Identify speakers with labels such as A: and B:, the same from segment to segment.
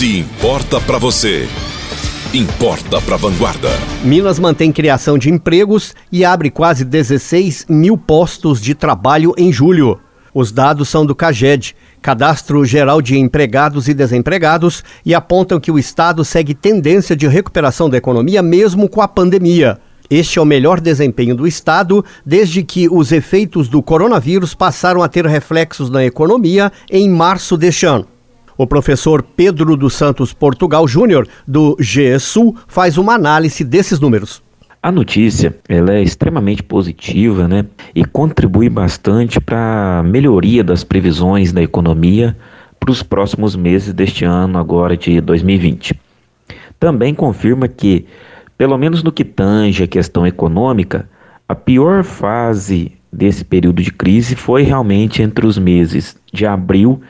A: Se importa para você, importa para Vanguarda.
B: Minas mantém criação de empregos e abre quase 16 mil postos de trabalho em julho. Os dados são do CAGED, Cadastro Geral de Empregados e Desempregados, e apontam que o Estado segue tendência de recuperação da economia mesmo com a pandemia. Este é o melhor desempenho do Estado desde que os efeitos do coronavírus passaram a ter reflexos na economia em março deste ano. O professor Pedro dos Santos Portugal Júnior, do GESUL, faz uma análise desses números.
C: A notícia ela é extremamente positiva né, e contribui bastante para a melhoria das previsões da economia para os próximos meses deste ano, agora de 2020. Também confirma que, pelo menos no que tange a questão econômica, a pior fase desse período de crise foi realmente entre os meses de abril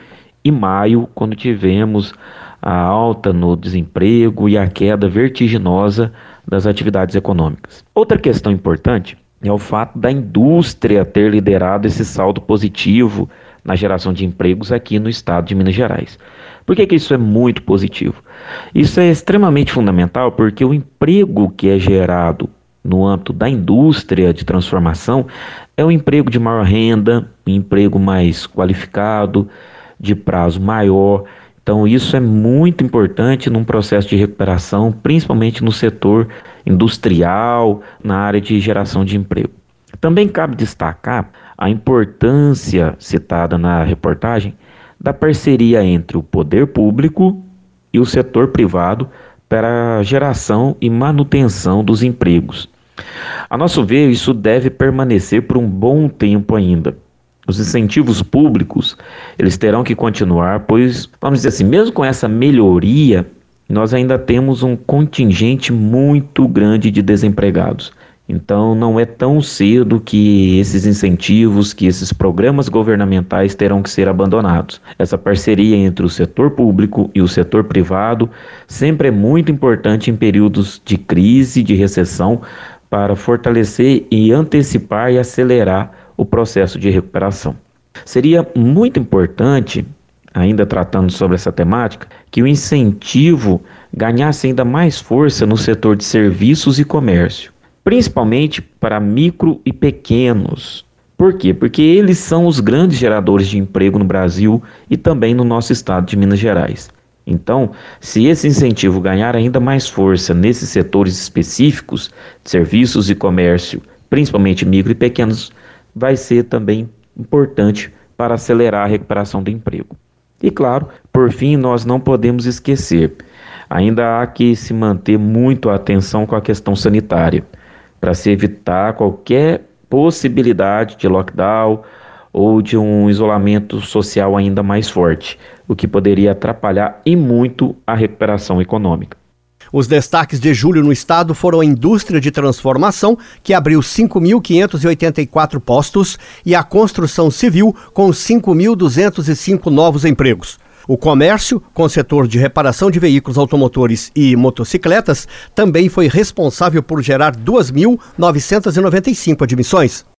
C: maio, quando tivemos a alta no desemprego e a queda vertiginosa das atividades econômicas. Outra questão importante é o fato da indústria ter liderado esse saldo positivo na geração de empregos aqui no estado de Minas Gerais. Por que, que isso é muito positivo? Isso é extremamente fundamental porque o emprego que é gerado no âmbito da indústria de transformação é um emprego de maior renda, um emprego mais qualificado, de prazo maior. Então, isso é muito importante num processo de recuperação, principalmente no setor industrial, na área de geração de emprego. Também cabe destacar a importância citada na reportagem da parceria entre o poder público e o setor privado para a geração e manutenção dos empregos. A nosso ver, isso deve permanecer por um bom tempo ainda. Os incentivos públicos, eles terão que continuar, pois, vamos dizer assim, mesmo com essa melhoria, nós ainda temos um contingente muito grande de desempregados. Então, não é tão cedo que esses incentivos, que esses programas governamentais terão que ser abandonados. Essa parceria entre o setor público e o setor privado sempre é muito importante em períodos de crise, de recessão, para fortalecer e antecipar e acelerar o processo de recuperação. Seria muito importante, ainda tratando sobre essa temática, que o incentivo ganhasse ainda mais força no setor de serviços e comércio, principalmente para micro e pequenos. Por quê? Porque eles são os grandes geradores de emprego no Brasil e também no nosso estado de Minas Gerais. Então, se esse incentivo ganhar ainda mais força nesses setores específicos, serviços e comércio, principalmente micro e pequenos, vai ser também importante para acelerar a recuperação do emprego. E claro, por fim, nós não podemos esquecer, ainda há que se manter muito a atenção com a questão sanitária, para se evitar qualquer possibilidade de lockdown ou de um isolamento social ainda mais forte, o que poderia atrapalhar e muito a recuperação econômica.
B: Os destaques de julho no estado foram a indústria de transformação, que abriu 5.584 postos, e a construção civil, com 5.205 novos empregos. O comércio, com setor de reparação de veículos automotores e motocicletas, também foi responsável por gerar 2.995 admissões.